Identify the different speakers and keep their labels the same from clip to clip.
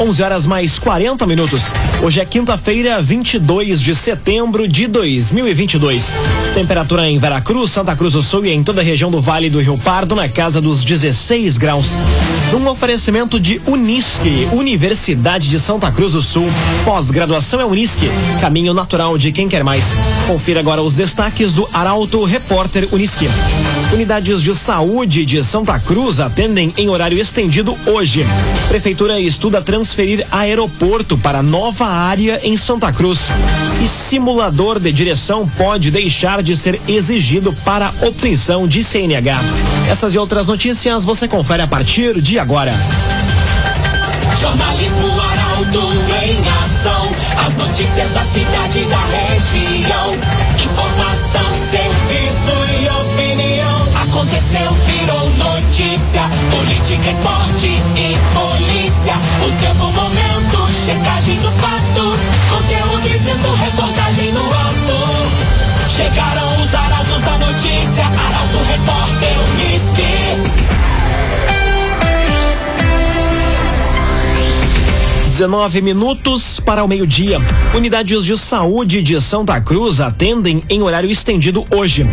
Speaker 1: 11 horas mais 40 minutos. Hoje é quinta-feira, 22 de setembro de 2022. Temperatura em Veracruz, Santa Cruz do Sul e em toda a região do Vale do Rio Pardo na casa dos 16 graus. Num oferecimento de Unisque, Universidade de Santa Cruz do Sul. Pós-graduação é Unisque, caminho natural de quem quer mais. Confira agora os destaques do Arauto Repórter Unisque. Unidades de saúde de Santa Cruz atendem em horário estendido hoje. Prefeitura estuda transferir aeroporto para nova área em Santa Cruz. E simulador de direção pode deixar de ser exigido para obtenção de CNH. Essas e outras notícias você confere a partir de agora.
Speaker 2: Jornalismo Arauto em ação. As notícias da cidade e da região. Informação, serviço e opinião. Aconteceu, virou notícia. Política, esporte e polícia. O tempo, momento, checagem do fato. Conteúdo dizendo, reportagem no ato. Chegaram os arautos da notícia. Arauto, repórter, Unisque.
Speaker 1: 19 minutos para o meio-dia. Unidades de saúde de Santa Cruz atendem em horário estendido hoje.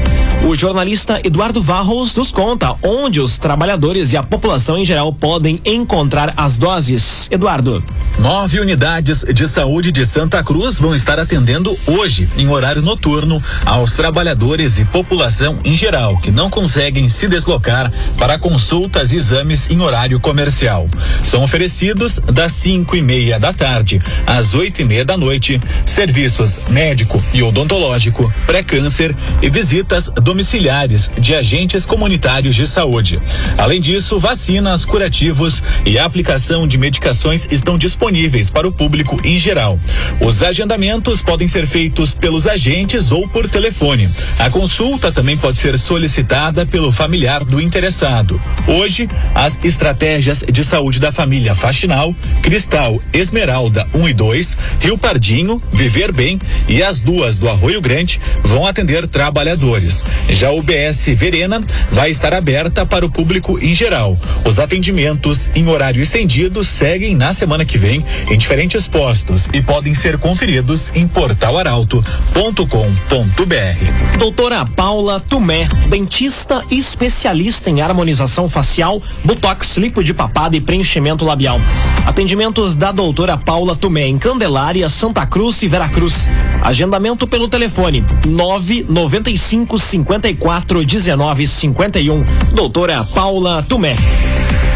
Speaker 1: O jornalista Eduardo Varros nos conta onde os trabalhadores e a população em geral podem encontrar as doses. Eduardo.
Speaker 3: Nove unidades de saúde de Santa Cruz vão estar atendendo hoje, em horário noturno, aos trabalhadores e população em geral que não conseguem se deslocar para consultas e exames em horário comercial. São oferecidos das 5 e meia da tarde às oito e meia da noite serviços médico e odontológico, pré-câncer e visitas domiciliares de agentes comunitários de saúde. Além disso, vacinas, curativos e aplicação de medicações estão disponíveis para o público em geral. Os agendamentos podem ser feitos pelos agentes ou por telefone. A consulta também pode ser solicitada pelo familiar do interessado. Hoje, as estratégias de saúde da família Faxinal, Cristal, Esmeralda 1 um e 2, Rio Pardinho, Viver Bem e as duas do Arroio Grande vão atender trabalhadores. Já o BS Verena vai estar aberta para o público em geral. Os atendimentos em horário estendido seguem na semana que vem em diferentes postos e podem ser conferidos em portalaralto.com.br.
Speaker 1: Doutora Paula Tumé, dentista especialista em harmonização facial, botox, lipo de papada e preenchimento labial. Atendimentos da doutora Paula Tumé em Candelária, Santa Cruz e Veracruz. Agendamento pelo telefone 995 54 19 51. Doutora Paula Tumé.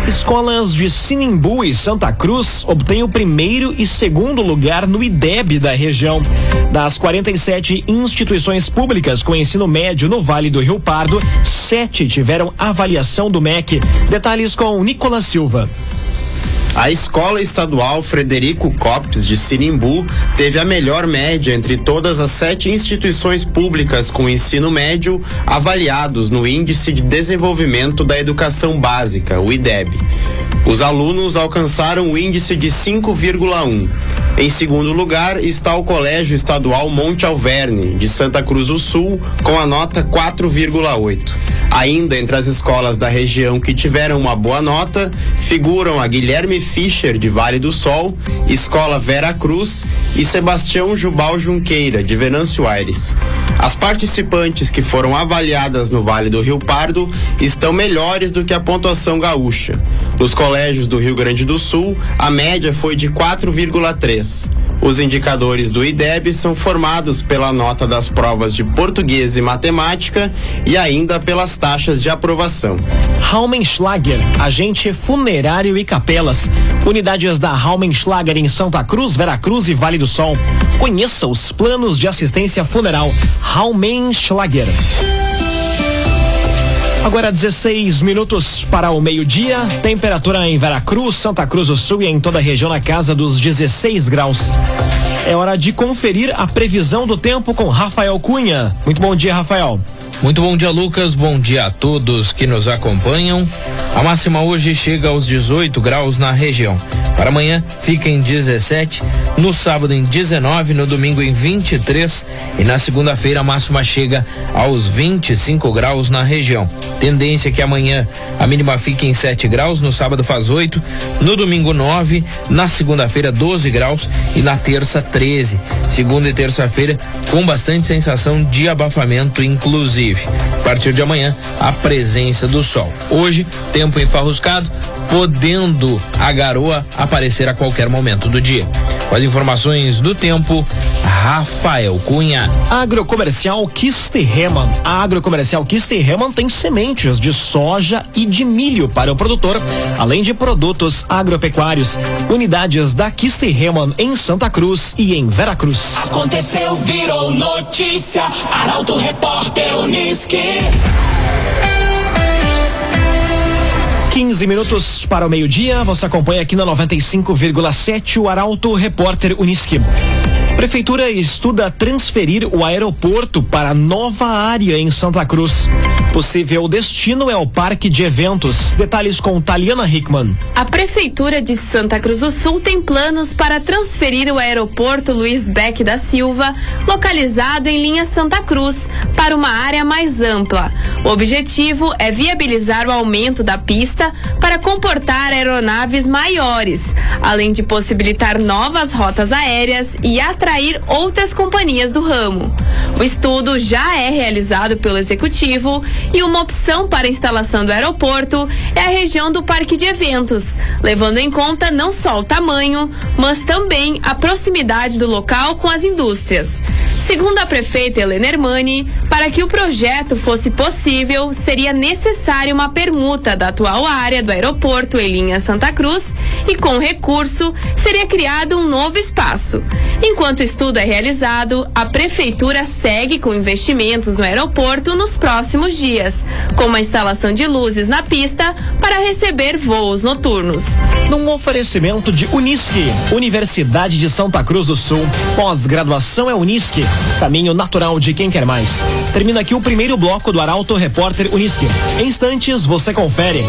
Speaker 1: Escolas de Sinimbu e Santa Cruz obtêm o primeiro e segundo lugar no IDEB da região. Das 47 instituições públicas com ensino médio no Vale do Rio Pardo, sete tiveram avaliação do MEC. Detalhes com Nicolas Silva.
Speaker 4: A Escola Estadual Frederico Copes de Sinimbu teve a melhor média entre todas as sete instituições públicas com ensino médio avaliados no Índice de Desenvolvimento da Educação Básica, o IDEB. Os alunos alcançaram o índice de 5,1. Em segundo lugar está o Colégio Estadual Monte Alverne, de Santa Cruz do Sul, com a nota 4,8. Ainda entre as escolas da região que tiveram uma boa nota, figuram a Guilherme Fischer, de Vale do Sol, Escola Vera Cruz e Sebastião Jubal Junqueira, de Venâncio Aires. As participantes que foram avaliadas no Vale do Rio Pardo estão melhores do que a pontuação gaúcha. Nos colégios do Rio Grande do Sul, a média foi de 4,3. Os indicadores do IDEB são formados pela nota das provas de português e matemática e ainda pelas taxas de aprovação.
Speaker 1: Raumenschlager, agente funerário e capelas. Unidades da Raumenschlager em Santa Cruz, Veracruz e Vale do Sol. Conheça os planos de assistência funeral. Raumenschlager. Agora 16 minutos para o meio-dia. Temperatura em Veracruz, Santa Cruz do Sul e em toda a região na casa dos 16 graus. É hora de conferir a previsão do tempo com Rafael Cunha. Muito bom dia, Rafael.
Speaker 5: Muito bom dia, Lucas. Bom dia a todos que nos acompanham. A máxima hoje chega aos 18 graus na região. Para amanhã fica em 17, no sábado em 19, no domingo em 23 e na segunda-feira a máxima chega aos 25 graus na região. Tendência é que amanhã a mínima fique em 7 graus, no sábado faz 8, no domingo 9, na segunda-feira 12 graus e na terça 13. Segunda e terça-feira com bastante sensação de abafamento, inclusive. A partir de amanhã, a presença do sol. Hoje, tempo enfarruscado, podendo a garoa aparecer a qualquer momento do dia. Com as informações do tempo, Rafael Cunha.
Speaker 1: Agrocomercial Kisterreman. A Agrocomercial Kisterreman tem sementes de soja e de milho para o produtor, além de produtos agropecuários. Unidades da Kisterreman em Santa Cruz e em Veracruz.
Speaker 2: Aconteceu, virou notícia. Arauto Repórter Uniski.
Speaker 1: 15 minutos para o meio-dia. Você acompanha aqui na 95,7 o Arauto Repórter Uniski. Prefeitura estuda transferir o aeroporto para nova área em Santa Cruz. Possível destino é o Parque de Eventos. Detalhes com Taliana Hickman.
Speaker 6: A Prefeitura de Santa Cruz do Sul tem planos para transferir o aeroporto Luiz Beck da Silva, localizado em linha Santa Cruz, para uma área mais ampla. O objetivo é viabilizar o aumento da pista para comportar aeronaves maiores, além de possibilitar novas rotas aéreas e atrair outras companhias do ramo. O estudo já é realizado pelo executivo e uma opção para instalação do aeroporto é a região do parque de eventos, levando em conta não só o tamanho, mas também a proximidade do local com as indústrias. Segundo a prefeita Helena Hermani, para que o projeto fosse possível, seria necessária uma permuta da atual área do aeroporto em linha Santa Cruz e, com recurso, seria criado um novo espaço. Enquanto o estudo é realizado, a prefeitura segue com investimentos no aeroporto nos próximos dias, como a instalação de luzes na pista para receber voos noturnos.
Speaker 1: Num oferecimento de Unisque, Universidade de Santa Cruz do Sul. Pós-graduação é Unisque, caminho natural de quem quer mais. Termina aqui o primeiro bloco do Arauto Repórter Unisque. Em instantes, você confere.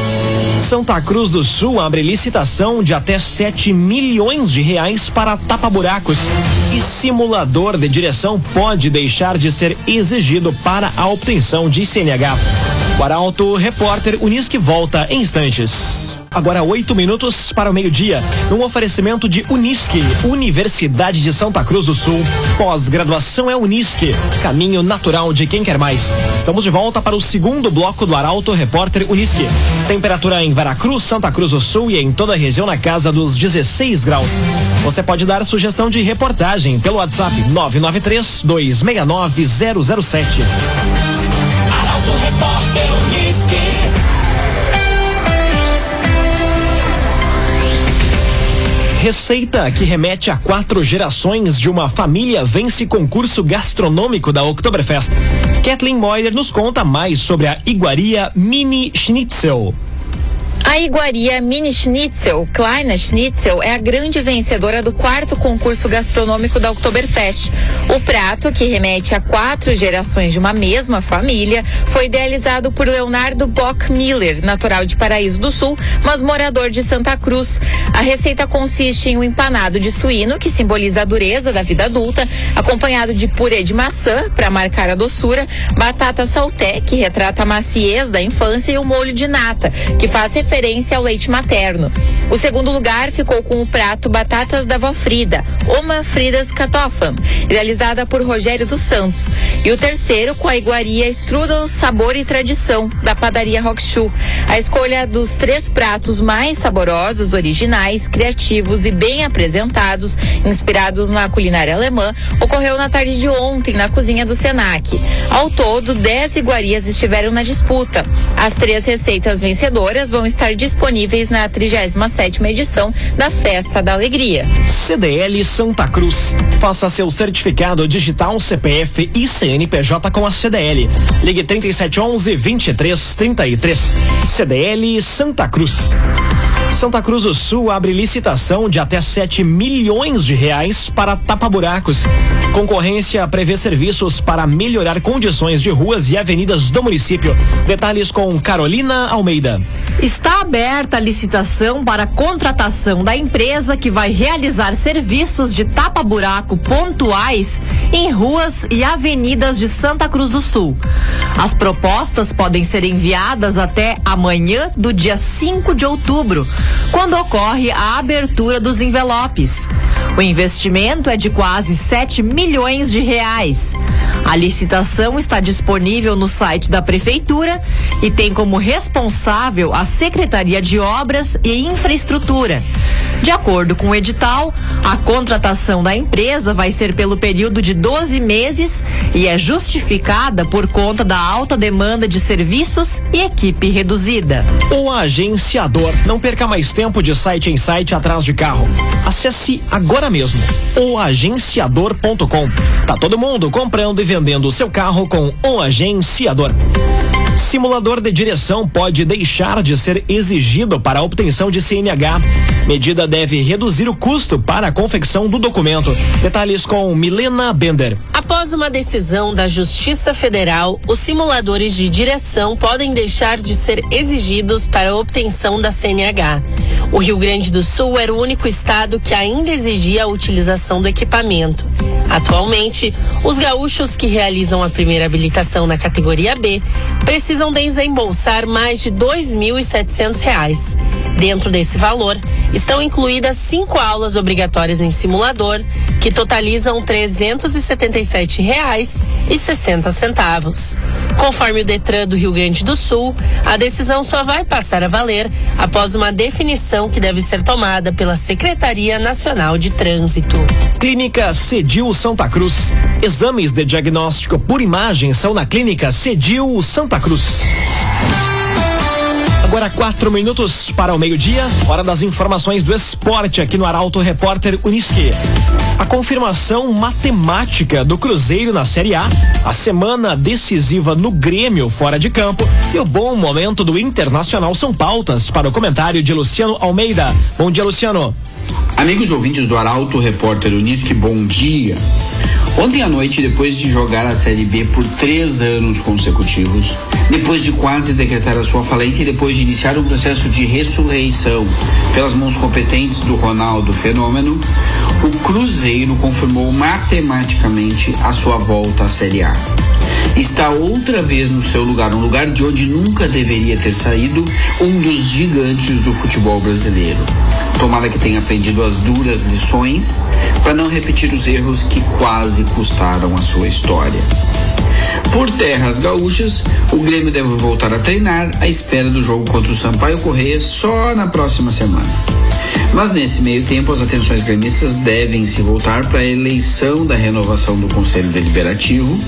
Speaker 1: Santa Cruz do Sul abre licitação de até 7 milhões de reais para tapa-buracos. E simulador de direção pode deixar de ser exigido para a obtenção de CNH. O Arauto Repórter Unisque volta em instantes. Agora oito minutos para o meio-dia, num oferecimento de Unisque, Universidade de Santa Cruz do Sul. Pós-graduação é Unisque, caminho natural de quem quer mais. Estamos de volta para o segundo bloco do Arauto Repórter Unisque. Temperatura em Veracruz, Santa Cruz do Sul e em toda a região na casa dos 16 graus. Você pode dar sugestão de reportagem pelo WhatsApp 993 269 007.
Speaker 2: Arauto Repórter Uniski.
Speaker 1: Receita que remete a quatro gerações de uma família vence concurso gastronômico da Oktoberfest. Kathleen Moyer nos conta mais sobre a iguaria Mini Schnitzel.
Speaker 7: A iguaria Mini Schnitzel, Kleine Schnitzel, é a grande vencedora do quarto concurso gastronômico da Oktoberfest. O prato, que remete a quatro gerações de uma mesma família, foi idealizado por Leonardo Bock Miller, natural de Paraíso do Sul, mas morador de Santa Cruz. A receita consiste em um empanado de suíno, que simboliza a dureza da vida adulta, acompanhado de purê de maçã, para marcar a doçura, batata salté, que retrata a maciez da infância, e o molho de nata, que faz referência ao leite materno. O segundo lugar ficou com o prato Batatas da Vó Frida, Oma Fridas Kartoffeln, realizada por Rogério dos Santos. E o terceiro com a iguaria Strudel Sabor e Tradição, da padaria Rockshoe. A escolha dos três pratos mais saborosos, originais, criativos e bem apresentados, inspirados na culinária alemã, ocorreu na tarde de ontem na cozinha do Senac. Ao todo, dez iguarias estiveram na disputa. As três receitas vencedoras vão estar disponíveis na 37ª edição da Festa da Alegria.
Speaker 1: CDL Santa Cruz. Faça seu certificado digital CPF e CNPJ com a CDL. Ligue 3711 2333. CDL Santa Cruz. Santa Cruz do Sul abre licitação de até 7 milhões de reais para tapa-buracos. Concorrência prevê serviços para melhorar condições de ruas e avenidas do município. Detalhes com Carolina Almeida.
Speaker 8: Está Aberta a licitação para a contratação da empresa que vai realizar serviços de tapa-buraco pontuais em ruas e avenidas de Santa Cruz do Sul. As propostas podem ser enviadas até amanhã do dia 5 de outubro, quando ocorre a abertura dos envelopes. O investimento é de quase 7 milhões de reais. A licitação está disponível no site da Prefeitura e tem como responsável a Secretaria de Obras e Infraestrutura. De acordo com o edital, a contratação da empresa vai ser pelo período de 12 meses e é justificada por conta da alta demanda de serviços e equipe reduzida.
Speaker 1: O agenciador. Não perca mais tempo de site em site atrás de carro. Acesse agora mesmo oagenciador.com. Tá todo mundo comprando e vendendo o seu carro com o agenciador. Simulador de direção pode deixar de ser exigido para a obtenção de CNH. Medida deve reduzir o custo para a confecção do documento. Detalhes com Milena Bender.
Speaker 9: Após uma decisão da Justiça Federal, os simuladores de direção podem deixar de ser exigidos para a obtenção da CNH. O Rio Grande do Sul era o único estado que ainda exigia a utilização do equipamento. Atualmente, os gaúchos que realizam a primeira habilitação na categoria B precisam desembolsar mais de R$ 2.700. Dentro desse valor, estão incluídas cinco aulas obrigatórias em simulador, que totalizam R$ 377,60. Conforme o Detran do Rio Grande do Sul, a decisão só vai passar a valer após uma definição que deve ser tomada pela Secretaria Nacional de Trânsito.
Speaker 1: Clínica Cedil Santa Cruz. Exames de diagnóstico por imagem são na Clínica Cedil Santa Cruz. Agora quatro minutos para o meio-dia, hora das informações do esporte aqui no Arauto Repórter Uniski. A confirmação matemática do Cruzeiro na Série A, a semana decisiva no Grêmio fora de campo e o bom momento do Internacional são pautas para o comentário de Luciano Almeida. Bom dia, Luciano.
Speaker 10: Amigos ouvintes do Arauto Repórter Uniski, bom dia. Ontem à noite, depois de jogar a Série B por três anos consecutivos, depois de quase decretar a sua falência e depois de iniciar um processo de ressurreição pelas mãos competentes do Ronaldo Fenômeno, o Cruzeiro confirmou matematicamente a sua volta à Série A está outra vez no seu lugar, um lugar de onde nunca deveria ter saído um dos gigantes do futebol brasileiro. Tomara que tenha aprendido as duras lições para não repetir os erros que quase custaram a sua história. Por terras gaúchas, o Grêmio deve voltar a treinar à espera do jogo contra o Sampaio Correia só na próxima semana. Mas nesse meio tempo, as atenções gremistas devem se voltar para a eleição da renovação do Conselho Deliberativo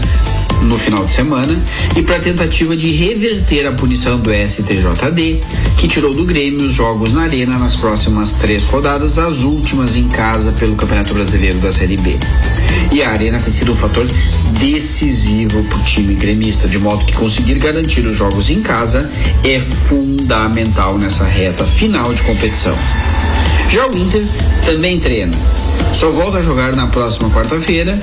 Speaker 10: no final de semana e para a tentativa de reverter a punição do STJD, que tirou do Grêmio os jogos na Arena nas próximas três rodadas, as últimas em casa pelo Campeonato Brasileiro da Série B. E a Arena tem sido um fator decisivo para o time gremista, de modo que conseguir garantir os jogos em casa é fundamental nessa reta final de competição. Já o Inter também treina. Só volta a jogar na próxima quarta-feira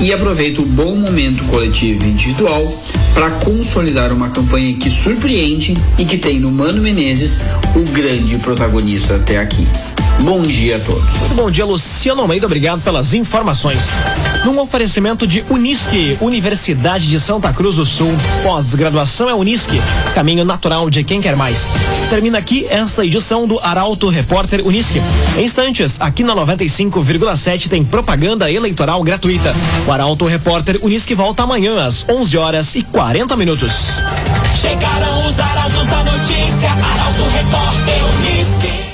Speaker 10: e aproveita o bom momento coletivo e individual para consolidar uma campanha que surpreende e que tem no Mano Menezes o grande protagonista até aqui. Bom dia a todos.
Speaker 1: Muito bom dia, Luciano Almeida. Obrigado pelas informações. Num oferecimento de Unisque, Universidade de Santa Cruz do Sul. Pós-graduação é Unisque, caminho natural de quem quer mais. Termina aqui esta edição do Arauto Repórter Unisque. Em instantes, aqui na 95,7 tem propaganda eleitoral gratuita. O Arauto Repórter Unisque volta amanhã às 11 horas e 40 minutos.
Speaker 2: Chegaram os arautos da notícia, Arauto Repórter Unisque.